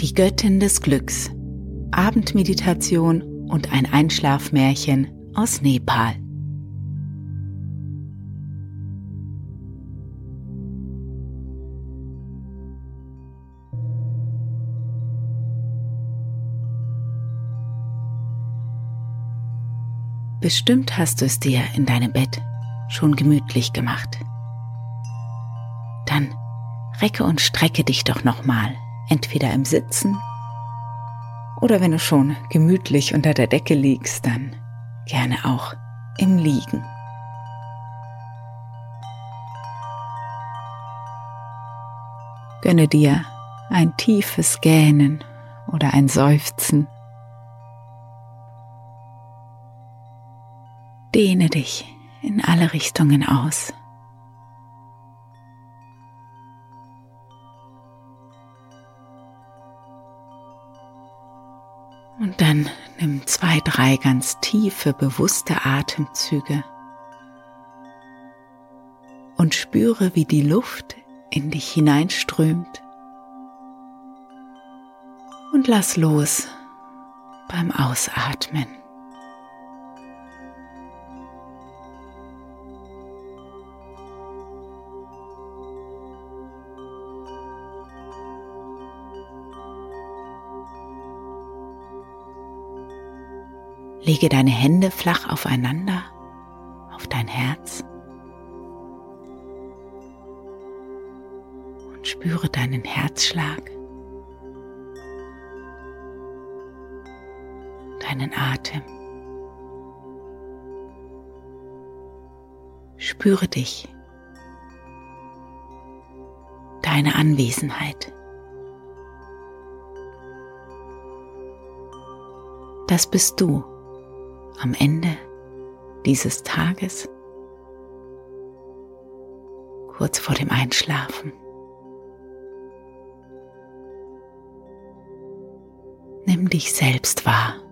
Die Göttin des Glücks. Abendmeditation und ein Einschlafmärchen aus Nepal. Bestimmt hast du es dir in deinem Bett schon gemütlich gemacht. Dann recke und strecke dich doch nochmal entweder im Sitzen oder wenn du schon gemütlich unter der Decke liegst, dann gerne auch im Liegen. Gönne dir ein tiefes Gähnen oder ein Seufzen. Dehne dich in alle Richtungen aus. Dann nimm zwei, drei ganz tiefe, bewusste Atemzüge und spüre, wie die Luft in dich hineinströmt. Und lass los beim Ausatmen. Lege deine Hände flach aufeinander, auf dein Herz und spüre deinen Herzschlag, deinen Atem. Spüre dich, deine Anwesenheit. Das bist du am Ende dieses Tages, kurz vor dem Einschlafen. Nimm dich selbst wahr.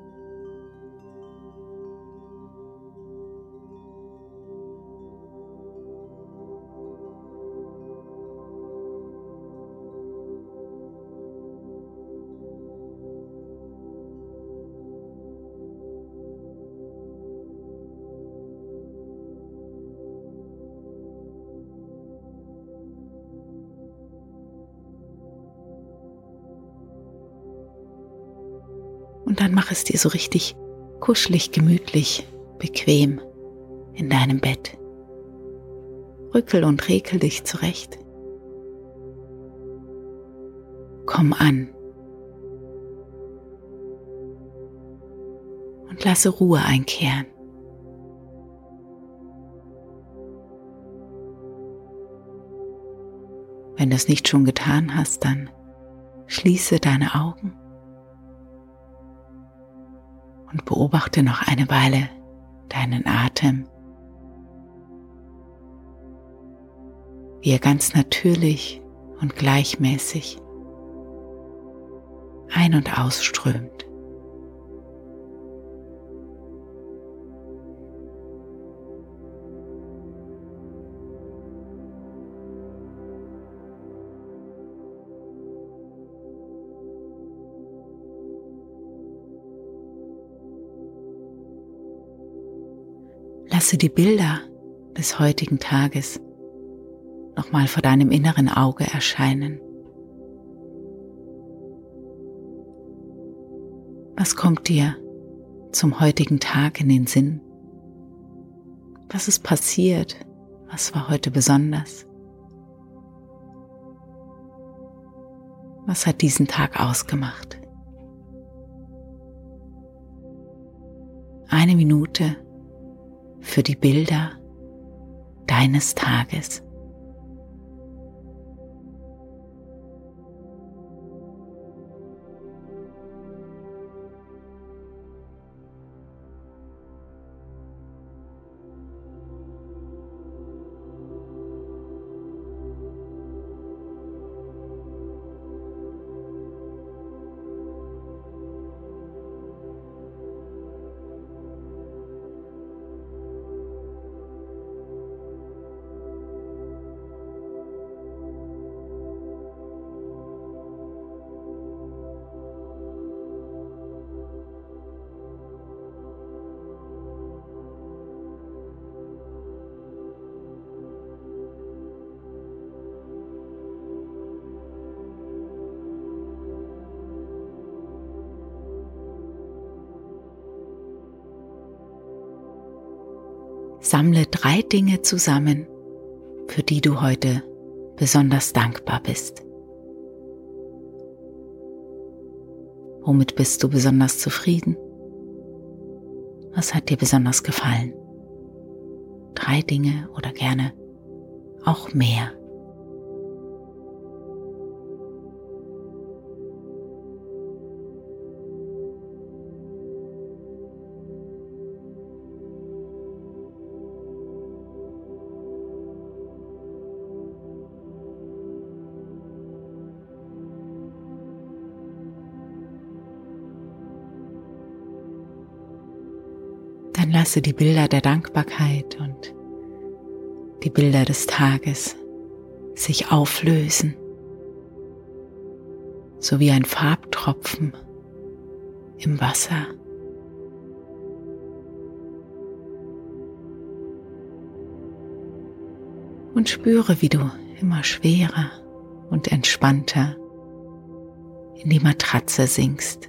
Und dann mach es dir so richtig kuschelig, gemütlich, bequem in deinem Bett. Rückel und rekel dich zurecht. Komm an. Und lasse Ruhe einkehren. Wenn du es nicht schon getan hast, dann schließe deine Augen und beobachte noch eine Weile deinen Atem, wie er ganz natürlich und gleichmäßig ein- und ausströmt. Lasse die Bilder des heutigen Tages nochmal vor deinem inneren Auge erscheinen. Was kommt dir zum heutigen Tag in den Sinn? Was ist passiert? Was war heute besonders? Was hat diesen Tag ausgemacht? Eine Minute für die Bilder deines Tages. Sammle drei Dinge zusammen, für die du heute besonders dankbar bist. Womit bist du besonders zufrieden? Was hat dir besonders gefallen? Drei Dinge oder gerne auch mehr. Lasse die Bilder der Dankbarkeit und die Bilder des Tages sich auflösen, so wie ein Farbtropfen im Wasser. Und spüre, wie du immer schwerer und entspannter in die Matratze sinkst.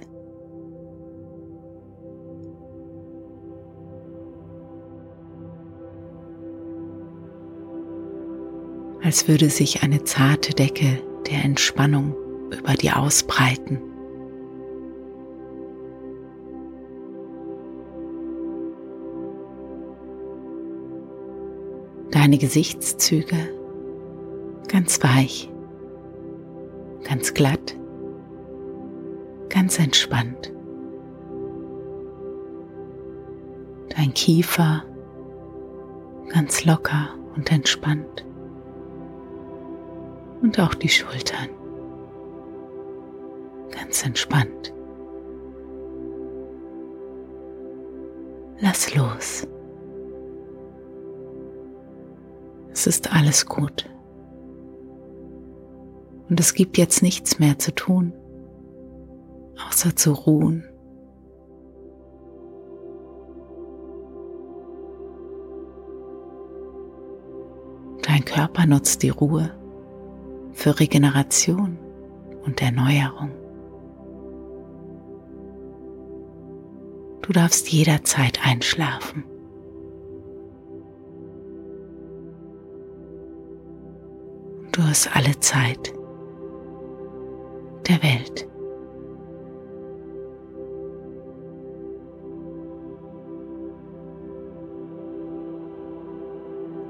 Als würde sich eine zarte Decke der Entspannung über dir ausbreiten. Deine Gesichtszüge ganz weich, ganz glatt, ganz entspannt. Dein Kiefer ganz locker und entspannt und auch die Schultern. Ganz entspannt. Lass los. Es ist alles gut. Und es gibt jetzt nichts mehr zu tun, außer zu ruhen. Dein Körper nutzt die Ruhe für Regeneration und Erneuerung. Du darfst jederzeit einschlafen. Du hast alle Zeit der Welt.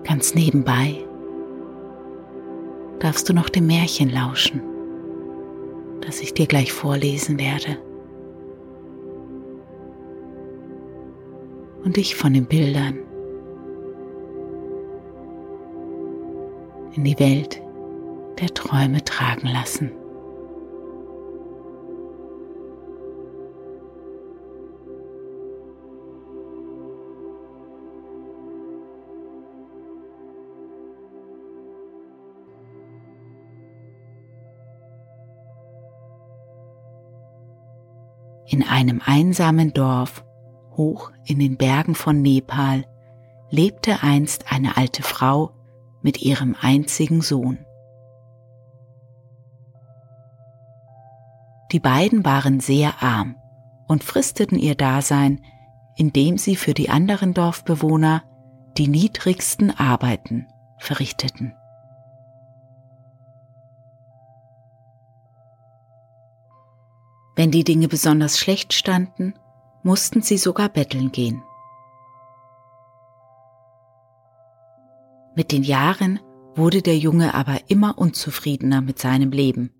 Ganz nebenbei darfst du noch dem Märchen lauschen, das ich dir gleich vorlesen werde. Und dich von den Bildern in die Welt der Träume tragen lassen. In einem einsamen Dorf hoch in den Bergen von Nepal lebte einst eine alte Frau mit ihrem einzigen Sohn. Die beiden waren sehr arm und fristeten ihr Dasein, indem sie für die anderen Dorfbewohner die niedrigsten Arbeiten verrichteten. Wenn die Dinge besonders schlecht standen, mussten sie sogar betteln gehen. Mit den Jahren wurde der Junge aber immer unzufriedener mit seinem Leben.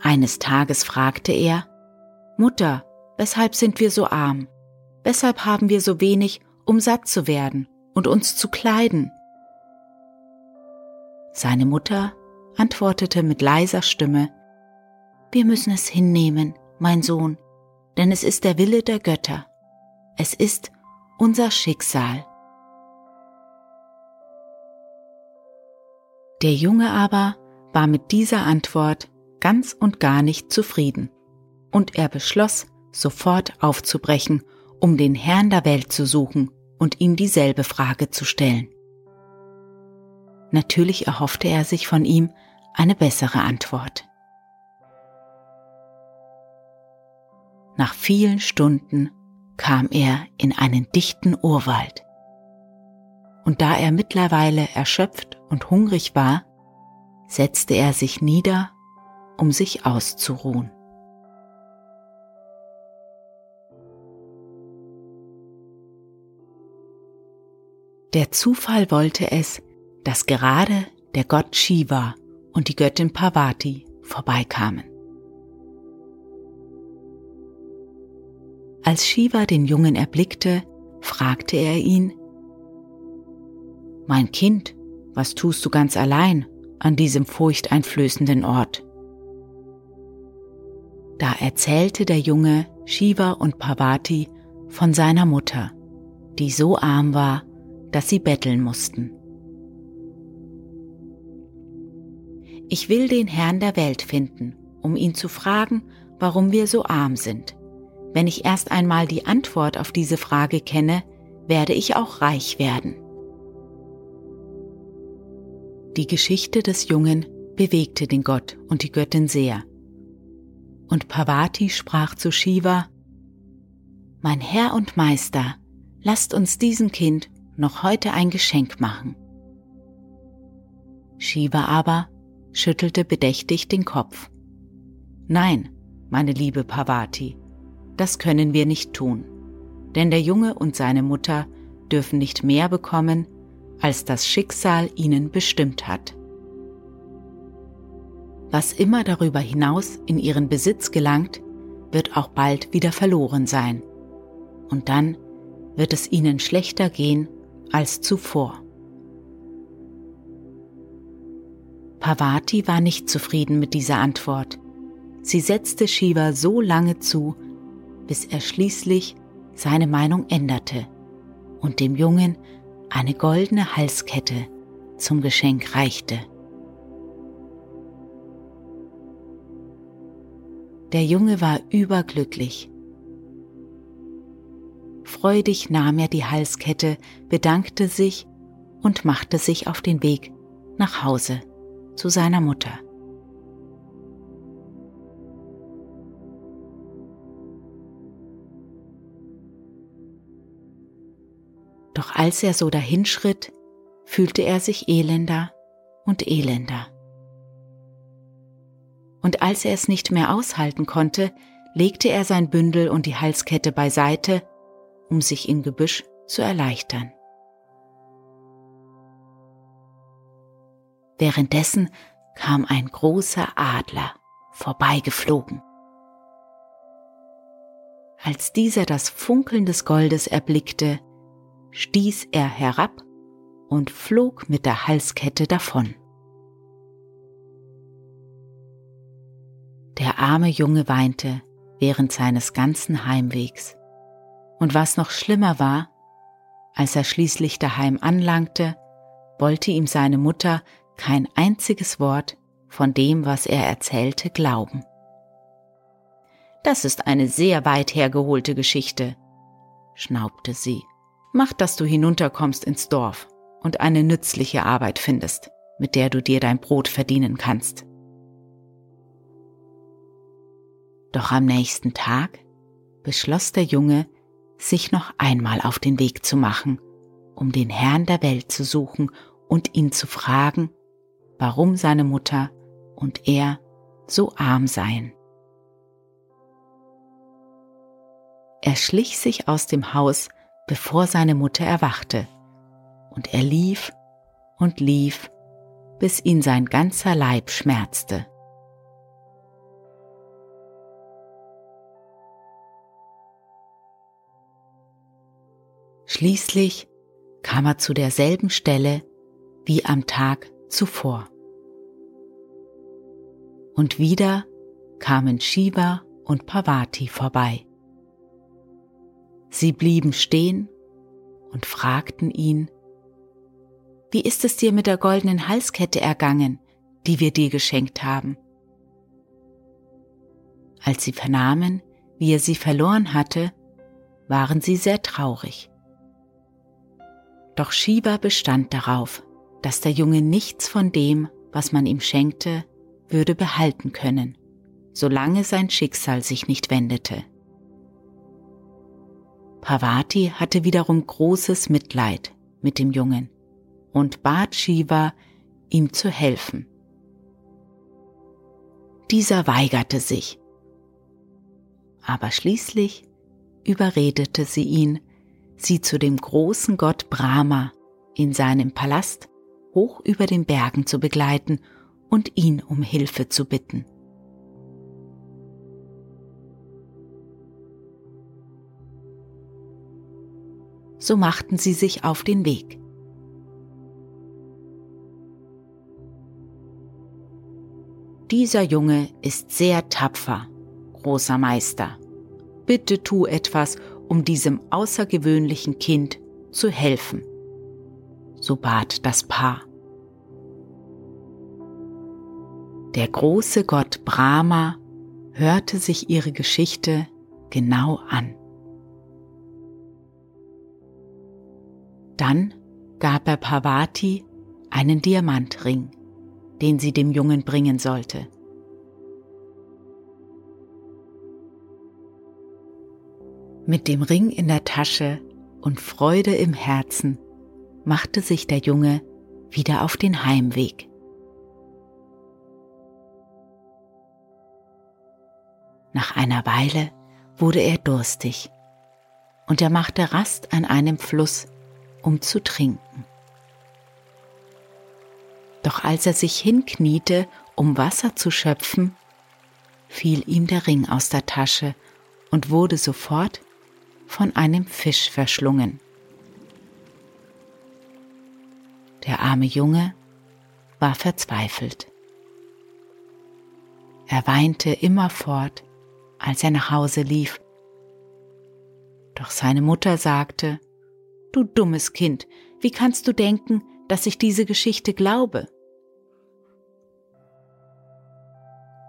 Eines Tages fragte er, Mutter, weshalb sind wir so arm? Weshalb haben wir so wenig, um satt zu werden und uns zu kleiden? Seine Mutter antwortete mit leiser Stimme, wir müssen es hinnehmen, mein Sohn, denn es ist der Wille der Götter. Es ist unser Schicksal. Der Junge aber war mit dieser Antwort ganz und gar nicht zufrieden, und er beschloss, sofort aufzubrechen, um den Herrn der Welt zu suchen und ihm dieselbe Frage zu stellen. Natürlich erhoffte er sich von ihm eine bessere Antwort. Nach vielen Stunden kam er in einen dichten Urwald. Und da er mittlerweile erschöpft und hungrig war, setzte er sich nieder, um sich auszuruhen. Der Zufall wollte es, dass gerade der Gott Shiva und die Göttin Parvati vorbeikamen. Als Shiva den Jungen erblickte, fragte er ihn, Mein Kind, was tust du ganz allein an diesem furchteinflößenden Ort? Da erzählte der Junge Shiva und Parvati von seiner Mutter, die so arm war, dass sie betteln mussten. Ich will den Herrn der Welt finden, um ihn zu fragen, warum wir so arm sind. Wenn ich erst einmal die Antwort auf diese Frage kenne, werde ich auch reich werden. Die Geschichte des Jungen bewegte den Gott und die Göttin sehr. Und Parvati sprach zu Shiva, Mein Herr und Meister, lasst uns diesem Kind noch heute ein Geschenk machen. Shiva aber schüttelte bedächtig den Kopf. Nein, meine liebe Parvati, das können wir nicht tun, denn der Junge und seine Mutter dürfen nicht mehr bekommen, als das Schicksal ihnen bestimmt hat. Was immer darüber hinaus in ihren Besitz gelangt, wird auch bald wieder verloren sein. Und dann wird es ihnen schlechter gehen als zuvor. Parvati war nicht zufrieden mit dieser Antwort. Sie setzte Shiva so lange zu, bis er schließlich seine Meinung änderte und dem Jungen eine goldene Halskette zum Geschenk reichte. Der Junge war überglücklich. Freudig nahm er die Halskette, bedankte sich und machte sich auf den Weg nach Hause zu seiner Mutter. Doch als er so dahinschritt, fühlte er sich elender und elender. Und als er es nicht mehr aushalten konnte, legte er sein Bündel und die Halskette beiseite, um sich im Gebüsch zu erleichtern. Währenddessen kam ein großer Adler vorbeigeflogen. Als dieser das Funkeln des Goldes erblickte, stieß er herab und flog mit der Halskette davon. Der arme Junge weinte während seines ganzen Heimwegs. Und was noch schlimmer war, als er schließlich daheim anlangte, wollte ihm seine Mutter kein einziges Wort von dem, was er erzählte, glauben. Das ist eine sehr weit hergeholte Geschichte, schnaubte sie. Mach, dass du hinunterkommst ins Dorf und eine nützliche Arbeit findest, mit der du dir dein Brot verdienen kannst. Doch am nächsten Tag beschloss der Junge, sich noch einmal auf den Weg zu machen, um den Herrn der Welt zu suchen und ihn zu fragen, warum seine Mutter und er so arm seien. Er schlich sich aus dem Haus bevor seine Mutter erwachte, und er lief und lief, bis ihn sein ganzer Leib schmerzte. Schließlich kam er zu derselben Stelle wie am Tag zuvor. Und wieder kamen Shiva und Parvati vorbei. Sie blieben stehen und fragten ihn, Wie ist es dir mit der goldenen Halskette ergangen, die wir dir geschenkt haben? Als sie vernahmen, wie er sie verloren hatte, waren sie sehr traurig. Doch Shiva bestand darauf, dass der Junge nichts von dem, was man ihm schenkte, würde behalten können, solange sein Schicksal sich nicht wendete. Parvati hatte wiederum großes Mitleid mit dem Jungen und bat Shiva, ihm zu helfen. Dieser weigerte sich, aber schließlich überredete sie ihn, sie zu dem großen Gott Brahma in seinem Palast hoch über den Bergen zu begleiten und ihn um Hilfe zu bitten. So machten sie sich auf den Weg. Dieser Junge ist sehr tapfer, großer Meister. Bitte tu etwas, um diesem außergewöhnlichen Kind zu helfen. So bat das Paar. Der große Gott Brahma hörte sich ihre Geschichte genau an. Dann gab er Parvati einen Diamantring den sie dem Jungen bringen sollte. Mit dem Ring in der Tasche und Freude im Herzen machte sich der Junge wieder auf den Heimweg. Nach einer Weile wurde er durstig und er machte Rast an einem Fluss, um zu trinken. Doch als er sich hinkniete, um Wasser zu schöpfen, fiel ihm der Ring aus der Tasche und wurde sofort von einem Fisch verschlungen. Der arme Junge war verzweifelt. Er weinte immerfort, als er nach Hause lief. Doch seine Mutter sagte, Du dummes Kind, wie kannst du denken, dass ich diese Geschichte glaube?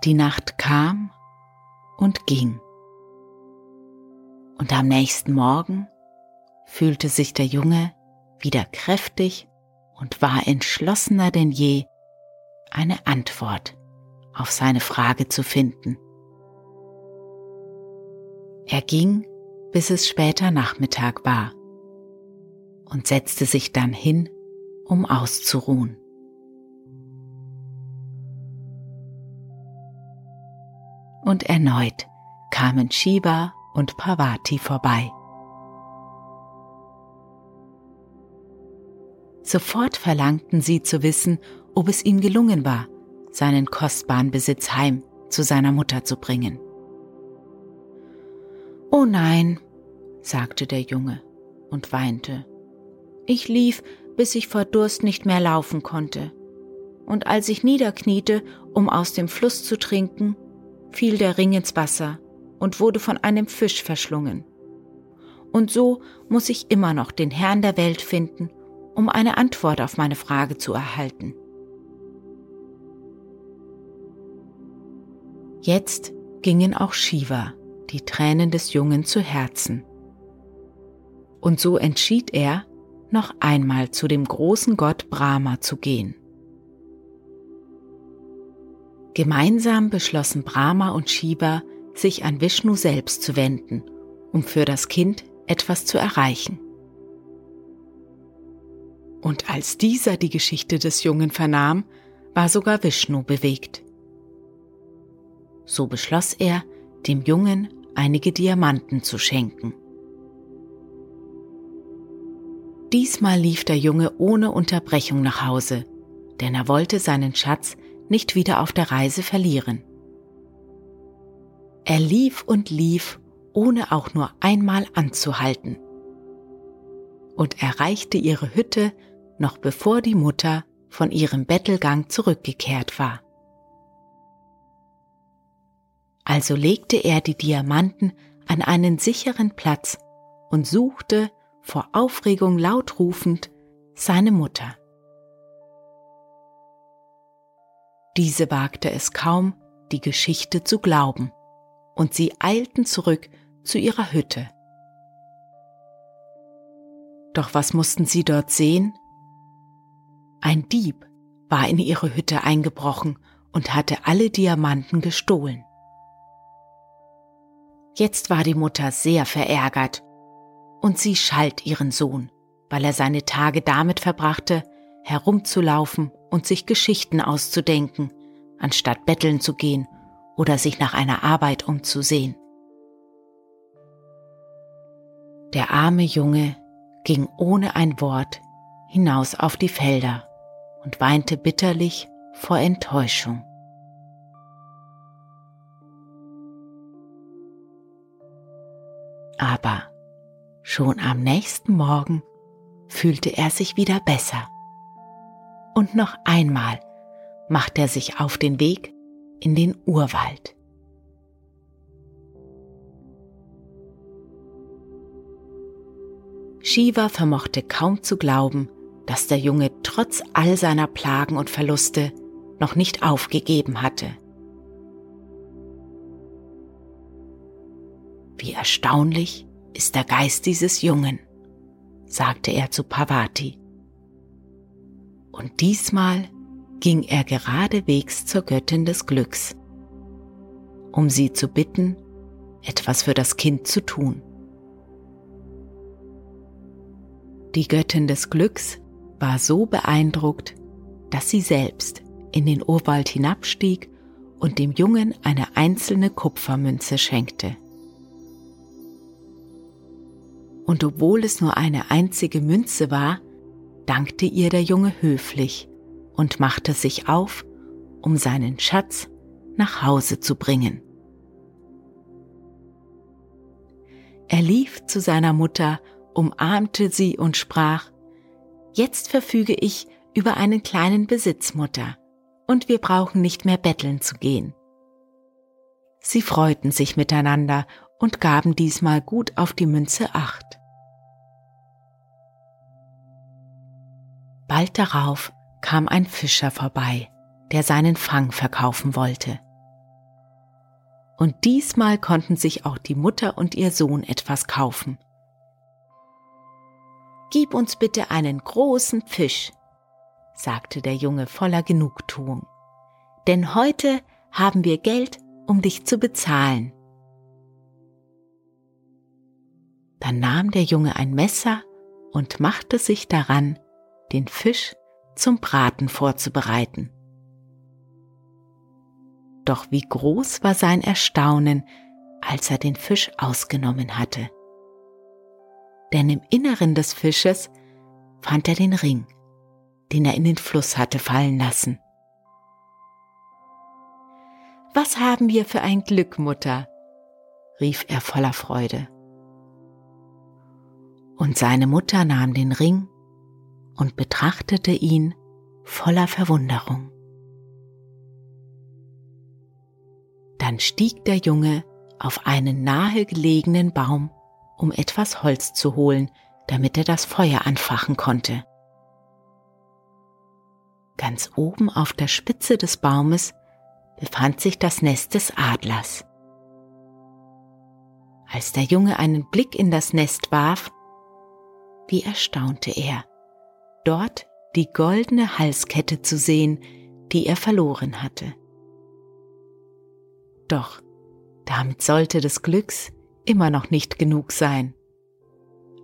Die Nacht kam und ging. Und am nächsten Morgen fühlte sich der Junge wieder kräftig und war entschlossener denn je, eine Antwort auf seine Frage zu finden. Er ging, bis es später Nachmittag war und setzte sich dann hin, um auszuruhen. und erneut kamen Shiva und Parvati vorbei. Sofort verlangten sie zu wissen, ob es ihm gelungen war, seinen kostbaren Besitz heim zu seiner Mutter zu bringen. Oh nein, sagte der Junge und weinte. Ich lief, bis ich vor Durst nicht mehr laufen konnte. Und als ich niederkniete, um aus dem Fluss zu trinken, fiel der Ring ins Wasser und wurde von einem Fisch verschlungen. Und so muss ich immer noch den Herrn der Welt finden, um eine Antwort auf meine Frage zu erhalten. Jetzt gingen auch Shiva die Tränen des Jungen zu Herzen. Und so entschied er, noch einmal zu dem großen Gott Brahma zu gehen. Gemeinsam beschlossen Brahma und Shiva, sich an Vishnu selbst zu wenden, um für das Kind etwas zu erreichen. Und als dieser die Geschichte des Jungen vernahm, war sogar Vishnu bewegt. So beschloss er, dem Jungen einige Diamanten zu schenken. Diesmal lief der Junge ohne Unterbrechung nach Hause, denn er wollte seinen Schatz nicht wieder auf der Reise verlieren. Er lief und lief, ohne auch nur einmal anzuhalten. Und erreichte ihre Hütte noch bevor die Mutter von ihrem Bettelgang zurückgekehrt war. Also legte er die Diamanten an einen sicheren Platz und suchte, vor Aufregung laut rufend, seine Mutter. Diese wagte es kaum, die Geschichte zu glauben, und sie eilten zurück zu ihrer Hütte. Doch was mussten sie dort sehen? Ein Dieb war in ihre Hütte eingebrochen und hatte alle Diamanten gestohlen. Jetzt war die Mutter sehr verärgert und sie schalt ihren Sohn, weil er seine Tage damit verbrachte, herumzulaufen und sich Geschichten auszudenken, anstatt betteln zu gehen oder sich nach einer Arbeit umzusehen. Der arme Junge ging ohne ein Wort hinaus auf die Felder und weinte bitterlich vor Enttäuschung. Aber schon am nächsten Morgen fühlte er sich wieder besser. Und noch einmal macht er sich auf den Weg in den Urwald. Shiva vermochte kaum zu glauben, dass der Junge trotz all seiner Plagen und Verluste noch nicht aufgegeben hatte. Wie erstaunlich ist der Geist dieses Jungen, sagte er zu Pavati. Und diesmal ging er geradewegs zur Göttin des Glücks, um sie zu bitten, etwas für das Kind zu tun. Die Göttin des Glücks war so beeindruckt, dass sie selbst in den Urwald hinabstieg und dem Jungen eine einzelne Kupfermünze schenkte. Und obwohl es nur eine einzige Münze war, dankte ihr der Junge höflich und machte sich auf, um seinen Schatz nach Hause zu bringen. Er lief zu seiner Mutter, umarmte sie und sprach, Jetzt verfüge ich über einen kleinen Besitz, Mutter, und wir brauchen nicht mehr betteln zu gehen. Sie freuten sich miteinander und gaben diesmal gut auf die Münze acht. Bald darauf kam ein Fischer vorbei, der seinen Fang verkaufen wollte. Und diesmal konnten sich auch die Mutter und ihr Sohn etwas kaufen. Gib uns bitte einen großen Fisch, sagte der Junge voller Genugtuung, denn heute haben wir Geld, um dich zu bezahlen. Dann nahm der Junge ein Messer und machte sich daran, den Fisch zum Braten vorzubereiten. Doch wie groß war sein Erstaunen, als er den Fisch ausgenommen hatte denn im Inneren des Fisches fand er den Ring, den er in den Fluss hatte fallen lassen. Was haben wir für ein Glück, Mutter? rief er voller Freude. Und seine Mutter nahm den Ring und betrachtete ihn voller Verwunderung. Dann stieg der Junge auf einen nahegelegenen Baum um etwas Holz zu holen, damit er das Feuer anfachen konnte. Ganz oben auf der Spitze des Baumes befand sich das Nest des Adlers. Als der Junge einen Blick in das Nest warf, wie erstaunte er, dort die goldene Halskette zu sehen, die er verloren hatte. Doch damit sollte des Glücks immer noch nicht genug sein.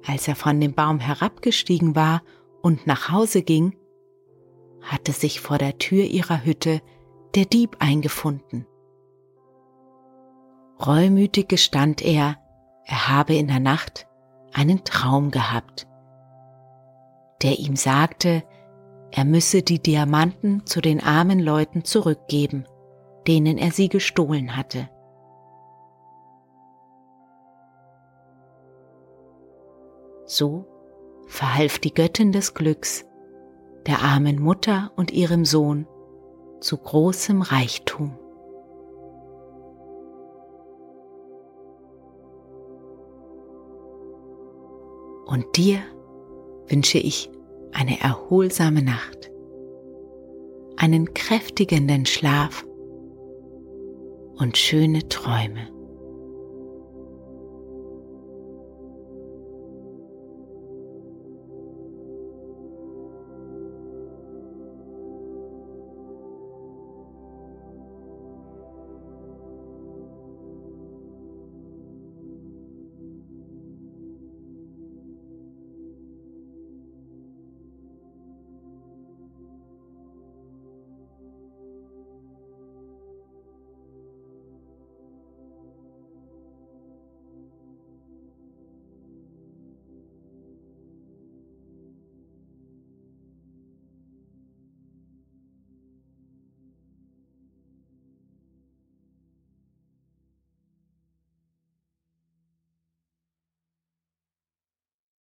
Als er von dem Baum herabgestiegen war und nach Hause ging, hatte sich vor der Tür ihrer Hütte der Dieb eingefunden. Reumütig gestand er, er habe in der Nacht einen Traum gehabt, der ihm sagte, er müsse die Diamanten zu den armen Leuten zurückgeben, denen er sie gestohlen hatte. So verhalf die Göttin des Glücks der armen Mutter und ihrem Sohn zu großem Reichtum. Und dir wünsche ich eine erholsame Nacht, einen kräftigenden Schlaf und schöne Träume.